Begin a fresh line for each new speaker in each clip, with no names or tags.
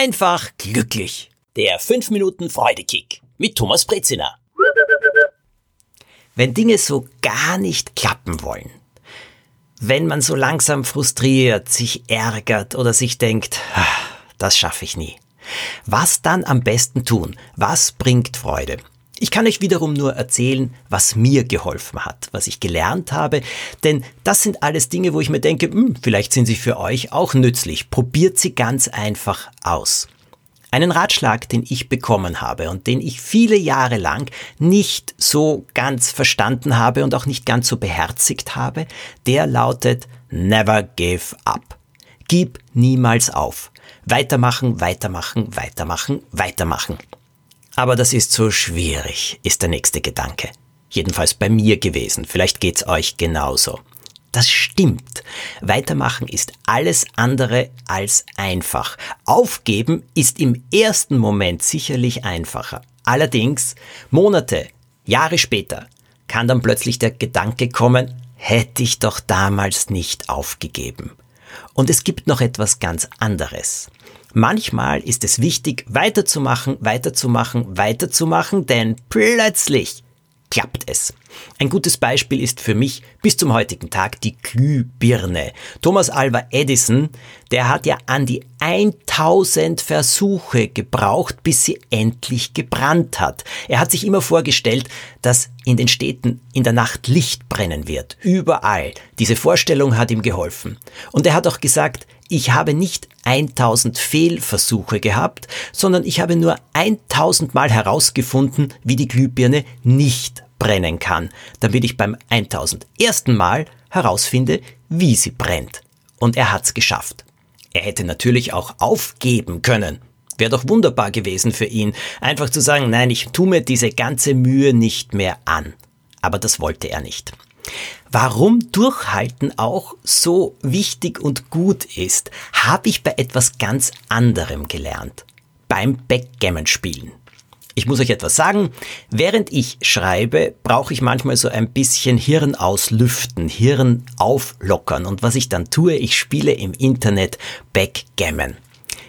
einfach glücklich. Der 5 Minuten Freudekick mit Thomas Brezina. Wenn Dinge so gar nicht klappen wollen, wenn man so langsam frustriert, sich ärgert oder sich denkt, ah, das schaffe ich nie. Was dann am besten tun? Was bringt Freude? Ich kann euch wiederum nur erzählen, was mir geholfen hat, was ich gelernt habe, denn das sind alles Dinge, wo ich mir denke, hm, vielleicht sind sie für euch auch nützlich. Probiert sie ganz einfach aus. Einen Ratschlag, den ich bekommen habe und den ich viele Jahre lang nicht so ganz verstanden habe und auch nicht ganz so beherzigt habe, der lautet Never give up. Gib niemals auf. Weitermachen, weitermachen, weitermachen, weitermachen. Aber das ist so schwierig, ist der nächste Gedanke. Jedenfalls bei mir gewesen. Vielleicht geht's euch genauso. Das stimmt. Weitermachen ist alles andere als einfach. Aufgeben ist im ersten Moment sicherlich einfacher. Allerdings, Monate, Jahre später, kann dann plötzlich der Gedanke kommen, hätte ich doch damals nicht aufgegeben. Und es gibt noch etwas ganz anderes. Manchmal ist es wichtig, weiterzumachen, weiterzumachen, weiterzumachen, denn plötzlich klappt es. Ein gutes Beispiel ist für mich bis zum heutigen Tag die Glühbirne. Thomas Alva Edison, der hat ja an die 1000 Versuche gebraucht, bis sie endlich gebrannt hat. Er hat sich immer vorgestellt, dass in den Städten in der Nacht Licht brennen wird. Überall. Diese Vorstellung hat ihm geholfen. Und er hat auch gesagt, ich habe nicht 1000 Fehlversuche gehabt, sondern ich habe nur 1000 Mal herausgefunden, wie die Glühbirne nicht brennen kann, damit ich beim 1001. Mal herausfinde, wie sie brennt. Und er hat's geschafft. Er hätte natürlich auch aufgeben können. Wäre doch wunderbar gewesen für ihn, einfach zu sagen, nein, ich tu mir diese ganze Mühe nicht mehr an. Aber das wollte er nicht. Warum Durchhalten auch so wichtig und gut ist, habe ich bei etwas ganz anderem gelernt. Beim Backgammon-Spielen. Ich muss euch etwas sagen. Während ich schreibe, brauche ich manchmal so ein bisschen Hirn auslüften, Hirn auflockern. Und was ich dann tue, ich spiele im Internet Backgammon.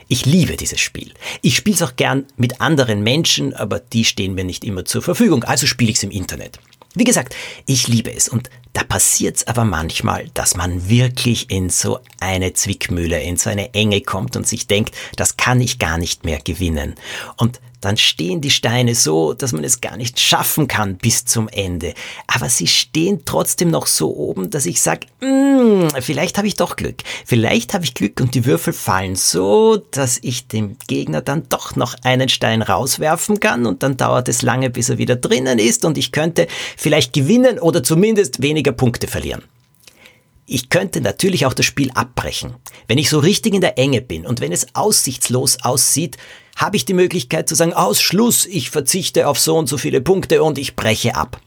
Ich liebe dieses Spiel. Ich spiele es auch gern mit anderen Menschen, aber die stehen mir nicht immer zur Verfügung. Also spiele ich es im Internet. Wie gesagt, ich liebe es und da passiert's aber manchmal, dass man wirklich in so eine Zwickmühle, in so eine Enge kommt und sich denkt, das kann ich gar nicht mehr gewinnen. Und dann stehen die Steine so, dass man es gar nicht schaffen kann bis zum Ende. Aber sie stehen trotzdem noch so oben, dass ich sage, mm, vielleicht habe ich doch Glück. Vielleicht habe ich Glück und die Würfel fallen so, dass ich dem Gegner dann doch noch einen Stein rauswerfen kann und dann dauert es lange, bis er wieder drinnen ist und ich könnte vielleicht gewinnen oder zumindest weniger Punkte verlieren. Ich könnte natürlich auch das Spiel abbrechen. Wenn ich so richtig in der Enge bin und wenn es aussichtslos aussieht, habe ich die Möglichkeit zu sagen, aus Schluss, ich verzichte auf so und so viele Punkte und ich breche ab.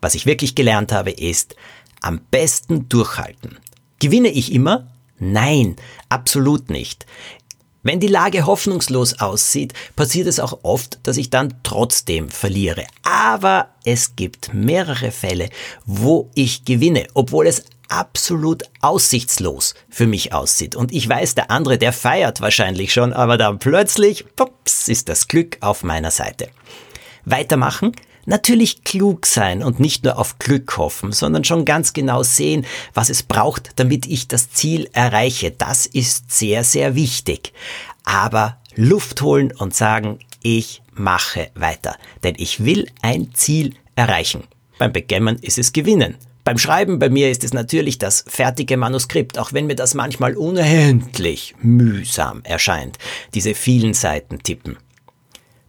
Was ich wirklich gelernt habe, ist, am besten durchhalten. Gewinne ich immer? Nein, absolut nicht. Wenn die Lage hoffnungslos aussieht, passiert es auch oft, dass ich dann trotzdem verliere. Aber es gibt mehrere Fälle, wo ich gewinne, obwohl es absolut aussichtslos für mich aussieht. Und ich weiß, der andere, der feiert wahrscheinlich schon, aber dann plötzlich, pops, ist das Glück auf meiner Seite. Weitermachen, natürlich klug sein und nicht nur auf Glück hoffen, sondern schon ganz genau sehen, was es braucht, damit ich das Ziel erreiche. Das ist sehr, sehr wichtig. Aber Luft holen und sagen, ich mache weiter, denn ich will ein Ziel erreichen. Beim Backgammon ist es gewinnen. Beim Schreiben bei mir ist es natürlich das fertige Manuskript, auch wenn mir das manchmal unendlich mühsam erscheint, diese vielen Seiten tippen.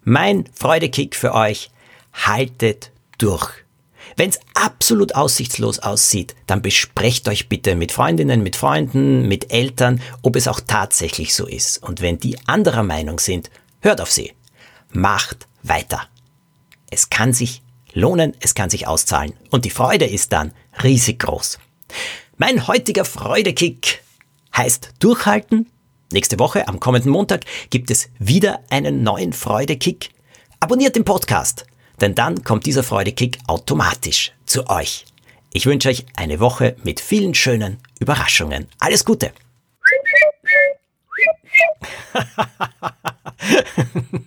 Mein Freudekick für euch, haltet durch. Wenn es absolut aussichtslos aussieht, dann besprecht euch bitte mit Freundinnen, mit Freunden, mit Eltern, ob es auch tatsächlich so ist. Und wenn die anderer Meinung sind, hört auf sie. Macht weiter. Es kann sich lohnen, es kann sich auszahlen. Und die Freude ist dann riesig groß. Mein heutiger Freudekick heißt Durchhalten. Nächste Woche, am kommenden Montag, gibt es wieder einen neuen Freudekick. Abonniert den Podcast, denn dann kommt dieser Freudekick automatisch zu euch. Ich wünsche euch eine Woche mit vielen schönen Überraschungen. Alles Gute!